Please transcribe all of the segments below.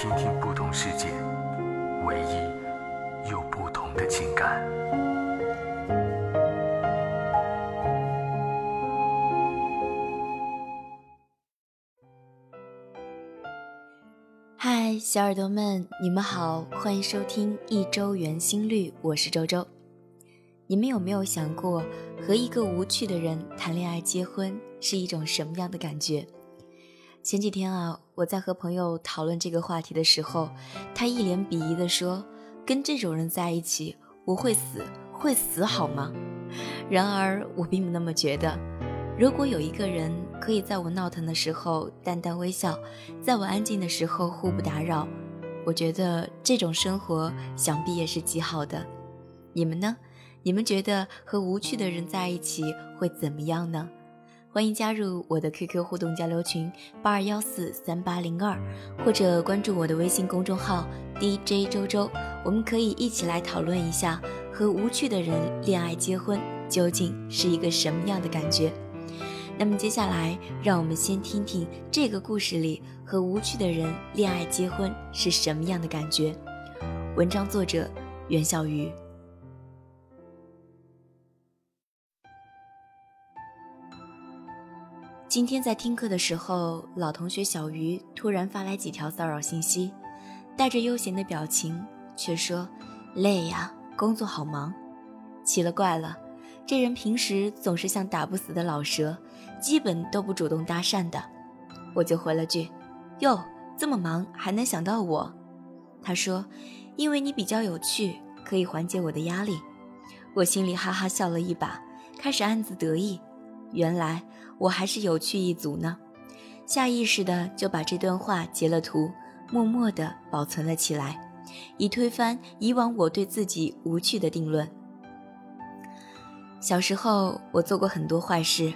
听听不同世界，唯一又不同的情感。嗨，小耳朵们，你们好，欢迎收听一周圆心率，我是周周。你们有没有想过，和一个无趣的人谈恋爱、结婚是一种什么样的感觉？前几天啊，我在和朋友讨论这个话题的时候，他一脸鄙夷地说：“跟这种人在一起，我会死，会死好吗？”然而我并不那么觉得。如果有一个人可以在我闹腾的时候淡淡微笑，在我安静的时候互不打扰，我觉得这种生活想必也是极好的。你们呢？你们觉得和无趣的人在一起会怎么样呢？欢迎加入我的 QQ 互动交流群八二幺四三八零二，或者关注我的微信公众号 DJ 周周，我们可以一起来讨论一下和无趣的人恋爱结婚究竟是一个什么样的感觉。那么接下来，让我们先听听这个故事里和无趣的人恋爱结婚是什么样的感觉。文章作者袁小鱼。今天在听课的时候，老同学小鱼突然发来几条骚扰信息，带着悠闲的表情，却说：“累呀，工作好忙。”奇了怪了，这人平时总是像打不死的老蛇，基本都不主动搭讪的。我就回了句：“哟，这么忙还能想到我？”他说：“因为你比较有趣，可以缓解我的压力。”我心里哈哈笑了一把，开始暗自得意。原来我还是有趣一族呢，下意识的就把这段话截了图，默默的保存了起来，以推翻以往我对自己无趣的定论。小时候我做过很多坏事，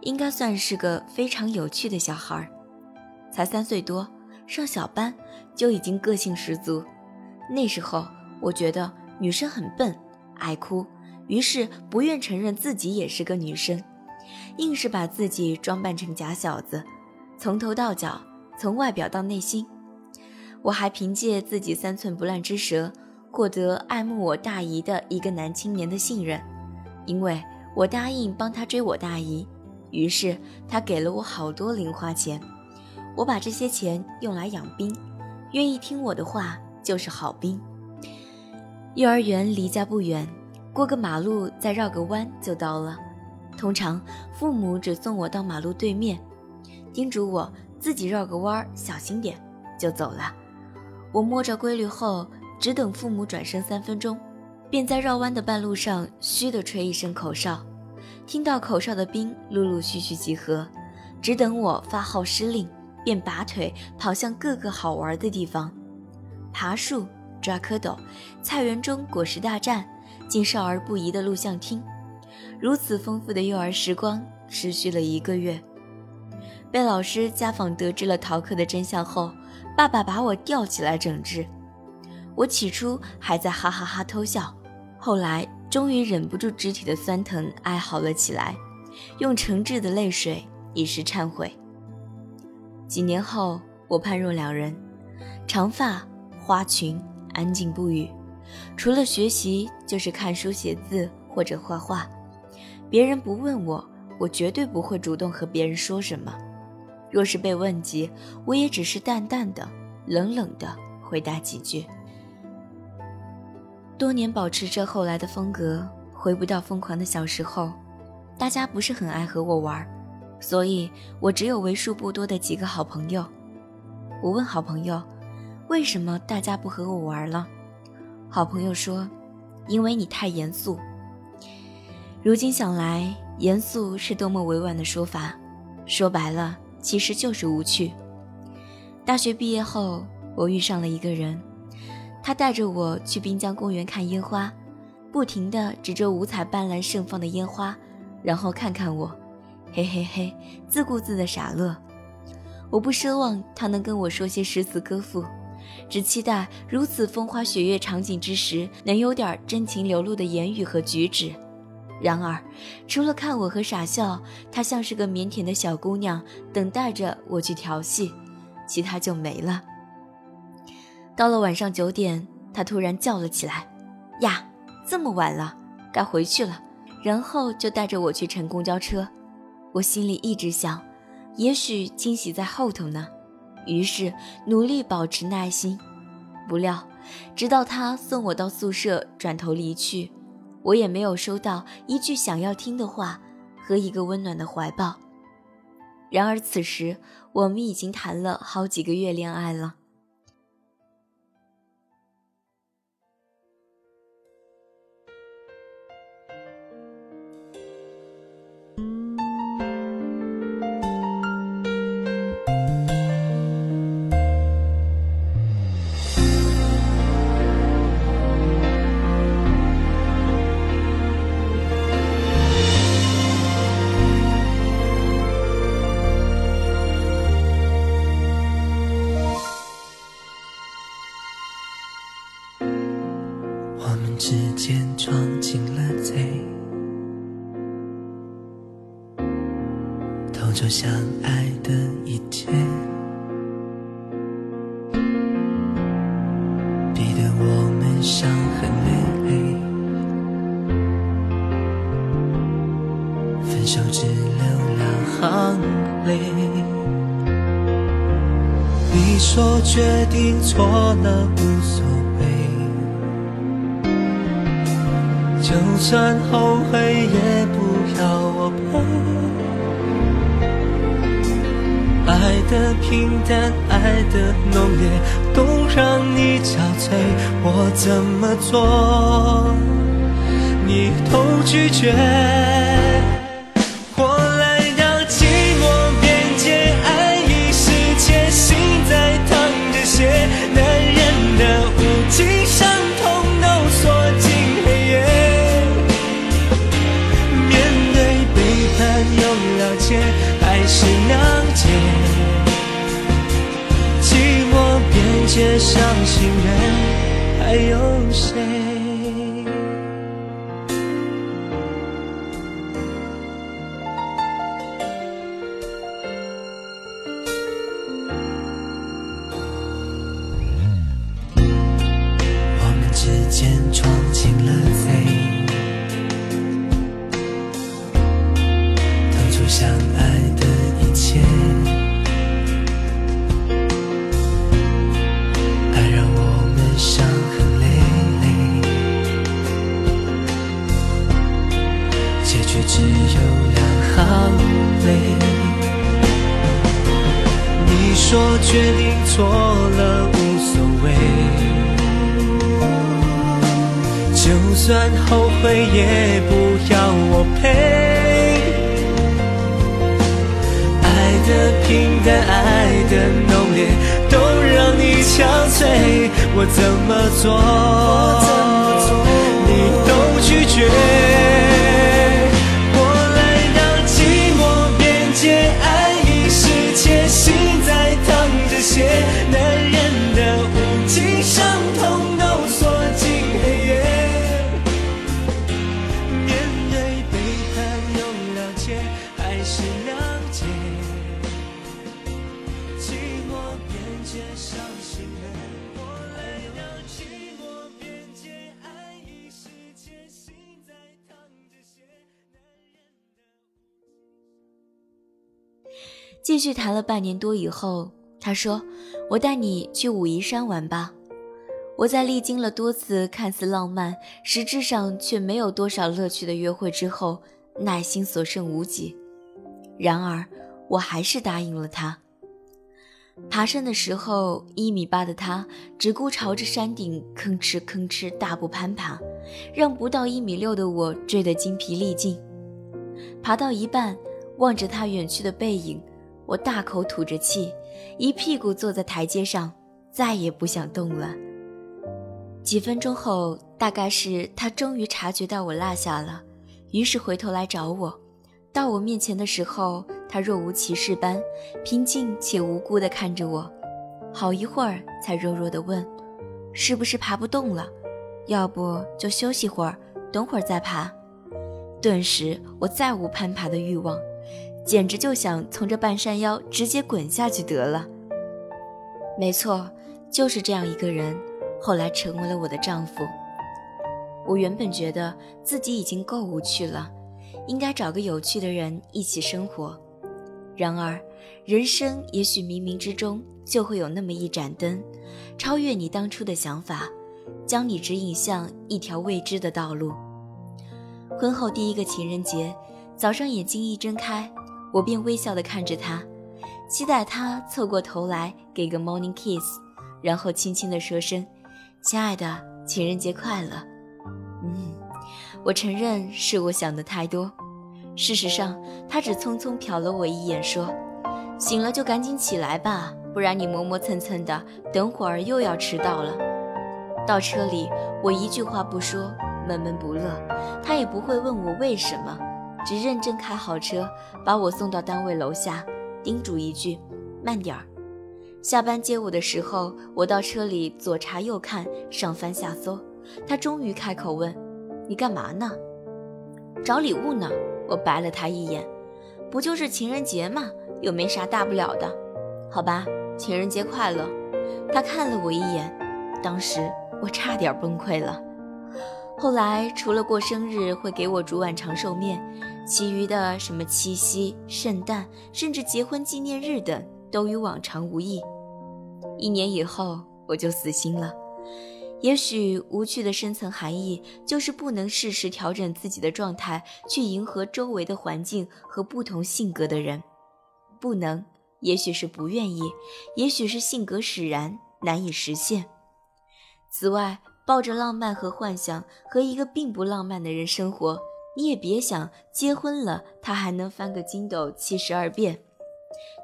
应该算是个非常有趣的小孩儿才三岁多，上小班就已经个性十足。那时候我觉得女生很笨，爱哭，于是不愿承认自己也是个女生。硬是把自己装扮成假小子，从头到脚，从外表到内心。我还凭借自己三寸不烂之舌，获得爱慕我大姨的一个男青年的信任，因为我答应帮他追我大姨，于是他给了我好多零花钱。我把这些钱用来养兵，愿意听我的话就是好兵。幼儿园离家不远，过个马路再绕个弯就到了。通常父母只送我到马路对面，叮嘱我自己绕个弯儿小心点，就走了。我摸着规律后，只等父母转身三分钟，便在绕弯的半路上嘘地吹一声口哨。听到口哨的兵陆陆续续集合，只等我发号施令，便拔腿跑向各个好玩的地方：爬树、抓蝌蚪、菜园中果实大战，进少儿不宜的录像厅。如此丰富的幼儿时光持续了一个月，被老师家访得知了逃课的真相后，爸爸把我吊起来整治。我起初还在哈哈哈偷笑，后来终于忍不住肢体的酸疼，哀嚎了起来，用诚挚的泪水以示忏悔。几年后，我判若两人，长发，花裙，安静不语，除了学习就是看书写字或者画画。别人不问我，我绝对不会主动和别人说什么。若是被问及，我也只是淡淡的、冷冷的回答几句。多年保持着后来的风格，回不到疯狂的小时候。大家不是很爱和我玩，所以我只有为数不多的几个好朋友。我问好朋友，为什么大家不和我玩了？好朋友说，因为你太严肃。如今想来，严肃是多么委婉的说法，说白了其实就是无趣。大学毕业后，我遇上了一个人，他带着我去滨江公园看烟花，不停地指着五彩斑斓盛放的烟花，然后看看我，嘿嘿嘿，自顾自的傻乐。我不奢望他能跟我说些诗词歌赋，只期待如此风花雪月场景之时，能有点真情流露的言语和举止。然而，除了看我和傻笑，她像是个腼腆的小姑娘，等待着我去调戏，其他就没了。到了晚上九点，他突然叫了起来：“呀，这么晚了，该回去了。”然后就带着我去乘公交车。我心里一直想。也许惊喜在后头呢，于是努力保持耐心。不料，直到他送我到宿舍，转头离去，我也没有收到一句想要听的话和一个温暖的怀抱。然而此时，我们已经谈了好几个月恋爱了。相爱的一切，逼得我们伤痕累累，分手只留两行泪。你说决定错了无所谓，就算后但，爱的浓烈，都让你憔悴。我怎么做，你都拒绝。伤心人还有我怎么做，你都拒绝。继续谈了半年多以后，他说：“我带你去武夷山玩吧。”我在历经了多次看似浪漫，实质上却没有多少乐趣的约会之后，耐心所剩无几。然而，我还是答应了他。爬山的时候，一米八的他只顾朝着山顶吭哧吭哧大步攀爬，让不到一米六的我坠得精疲力尽。爬到一半，望着他远去的背影。我大口吐着气，一屁股坐在台阶上，再也不想动了。几分钟后，大概是他终于察觉到我落下了，于是回头来找我。到我面前的时候，他若无其事般平静且无辜地看着我，好一会儿才弱弱地问：“是不是爬不动了？要不就休息会儿，等会儿再爬。”顿时，我再无攀爬的欲望，简直就想从这半山腰直接滚下去得了。没错，就是这样一个人。后来成为了我的丈夫。我原本觉得自己已经够无趣了，应该找个有趣的人一起生活。然而，人生也许冥冥之中就会有那么一盏灯，超越你当初的想法，将你指引向一条未知的道路。婚后第一个情人节，早上眼睛一睁开，我便微笑地看着他，期待他凑过头来给个 morning kiss，然后轻轻地说声。亲爱的，情人节快乐。嗯，我承认是我想的太多。事实上，他只匆匆瞟了我一眼，说：“醒了就赶紧起来吧，不然你磨磨蹭蹭的，等会儿又要迟到了。”到车里，我一句话不说，闷闷不乐。他也不会问我为什么，只认真开好车，把我送到单位楼下，叮嘱一句：“慢点儿。”下班接我的时候，我到车里左查右看，上翻下搜，他终于开口问：“你干嘛呢？”“找礼物呢。”我白了他一眼，“不就是情人节吗？又没啥大不了的。”“好吧，情人节快乐。”他看了我一眼，当时我差点崩溃了。后来除了过生日会给我煮碗长寿面，其余的什么七夕、圣诞，甚至结婚纪念日等。都与往常无异。一年以后，我就死心了。也许无趣的深层含义，就是不能适时调整自己的状态，去迎合周围的环境和不同性格的人。不能，也许是不愿意，也许是性格使然，难以实现。此外，抱着浪漫和幻想和一个并不浪漫的人生活，你也别想结婚了，他还能翻个筋斗七十二变。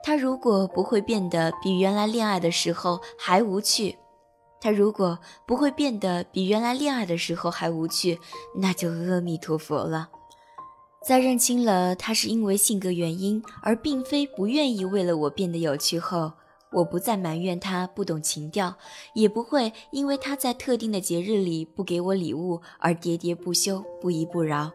他如果不会变得比原来恋爱的时候还无趣，他如果不会变得比原来恋爱的时候还无趣，那就阿弥陀佛了。在认清了他是因为性格原因，而并非不愿意为了我变得有趣后，我不再埋怨他不懂情调，也不会因为他在特定的节日里不给我礼物而喋喋不休、不依不饶，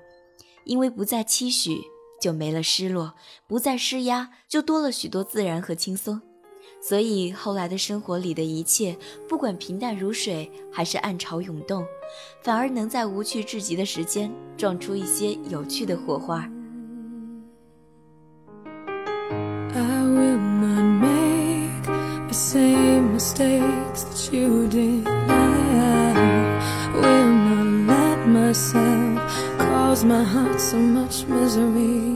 因为不再期许。就没了失落，不再施压，就多了许多自然和轻松。所以后来的生活里的一切，不管平淡如水还是暗潮涌动，反而能在无趣至极的时间撞出一些有趣的火花。My heart so much misery.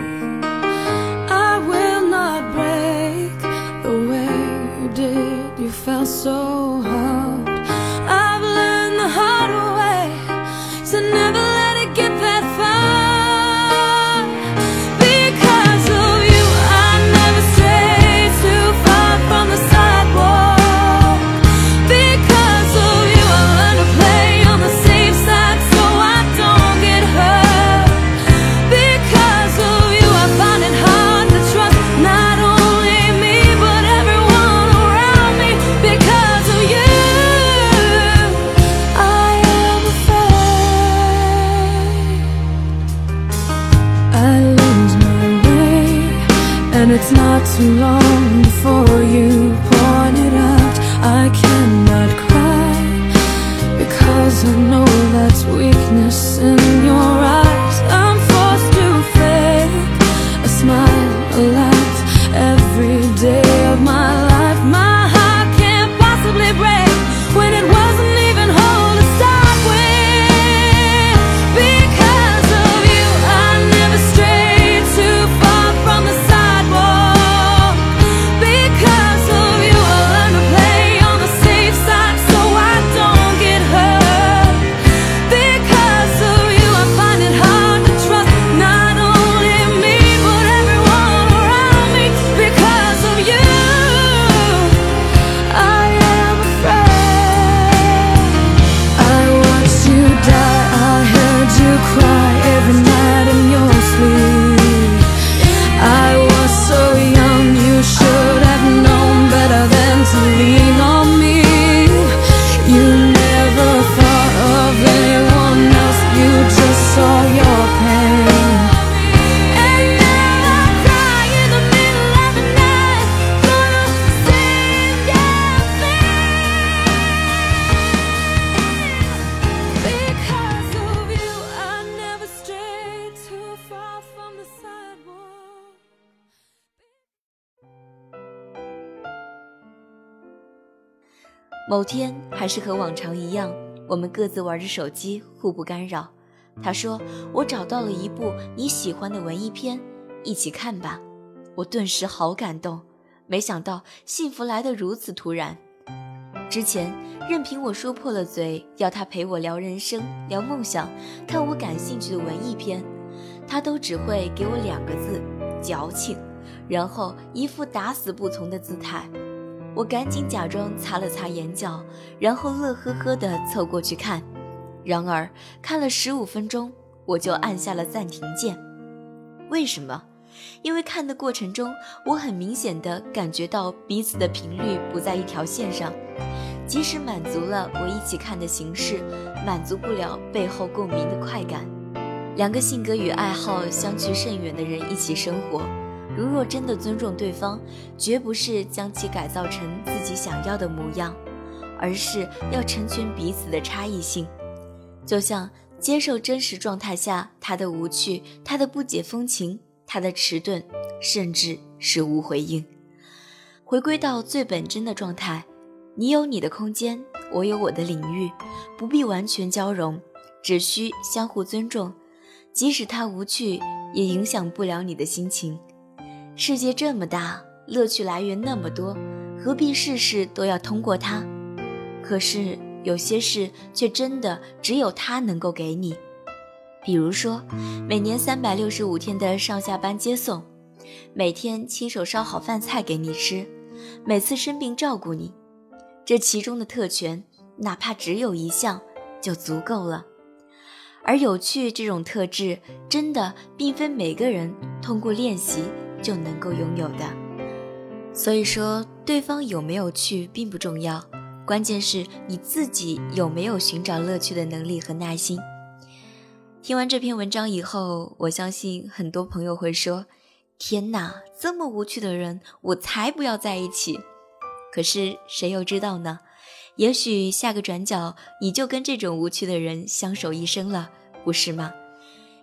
I will not break the way you did. You felt so hard. Too long 某天还是和往常一样，我们各自玩着手机，互不干扰。他说：“我找到了一部你喜欢的文艺片，一起看吧。”我顿时好感动，没想到幸福来得如此突然。之前任凭我说破了嘴，要他陪我聊人生、聊梦想、看我感兴趣的文艺片，他都只会给我两个字：矫情，然后一副打死不从的姿态。我赶紧假装擦了擦眼角，然后乐呵呵地凑过去看。然而看了十五分钟，我就按下了暂停键。为什么？因为看的过程中，我很明显的感觉到彼此的频率不在一条线上。即使满足了我一起看的形式，满足不了背后共鸣的快感。两个性格与爱好相去甚远的人一起生活，如若真的尊重对方，绝不是将其改造成自己想要的模样，而是要成全彼此的差异性。就像接受真实状态下他的无趣，他的不解风情，他的迟钝，甚至是无回应，回归到最本真的状态。你有你的空间，我有我的领域，不必完全交融，只需相互尊重。即使他无趣，也影响不了你的心情。世界这么大，乐趣来源那么多，何必事事都要通过他？可是有些事却真的只有他能够给你，比如说，每年三百六十五天的上下班接送，每天亲手烧好饭菜给你吃，每次生病照顾你。这其中的特权，哪怕只有一项，就足够了。而有趣这种特质，真的并非每个人通过练习就能够拥有的。所以说，对方有没有趣并不重要，关键是你自己有没有寻找乐趣的能力和耐心。听完这篇文章以后，我相信很多朋友会说：“天哪，这么无趣的人，我才不要在一起。”可是谁又知道呢？也许下个转角，你就跟这种无趣的人相守一生了，不是吗？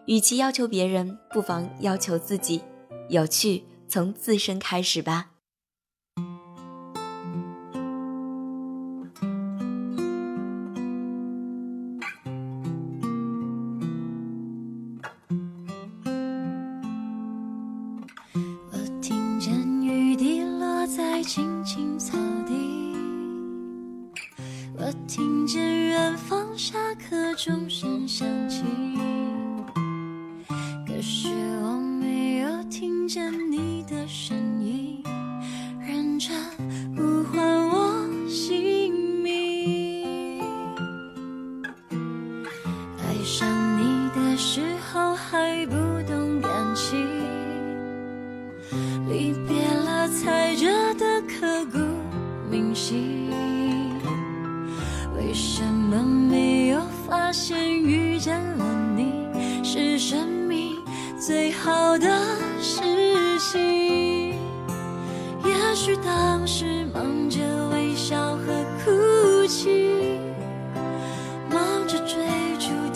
与其要求别人，不妨要求自己，有趣从自身开始吧。见你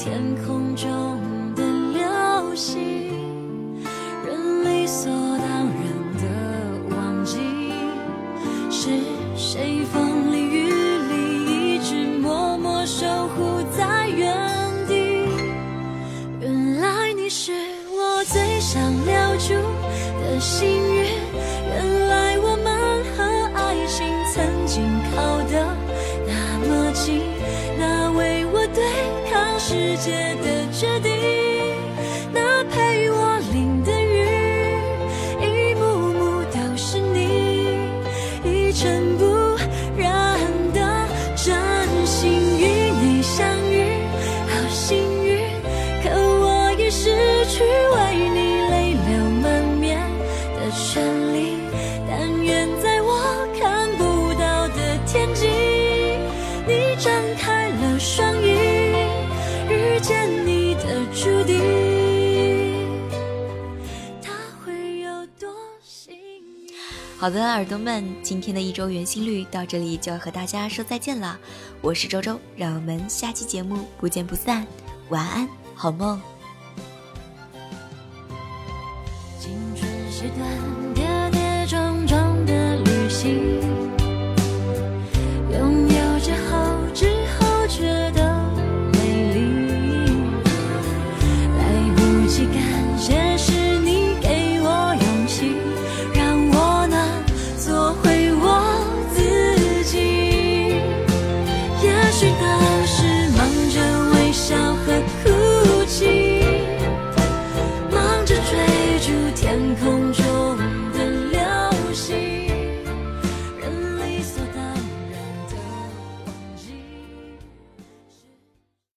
天空中好的，耳朵们，今天的一周圆心率到这里就要和大家说再见了。我是周周，让我们下期节目不见不散。晚安，好梦。青春是段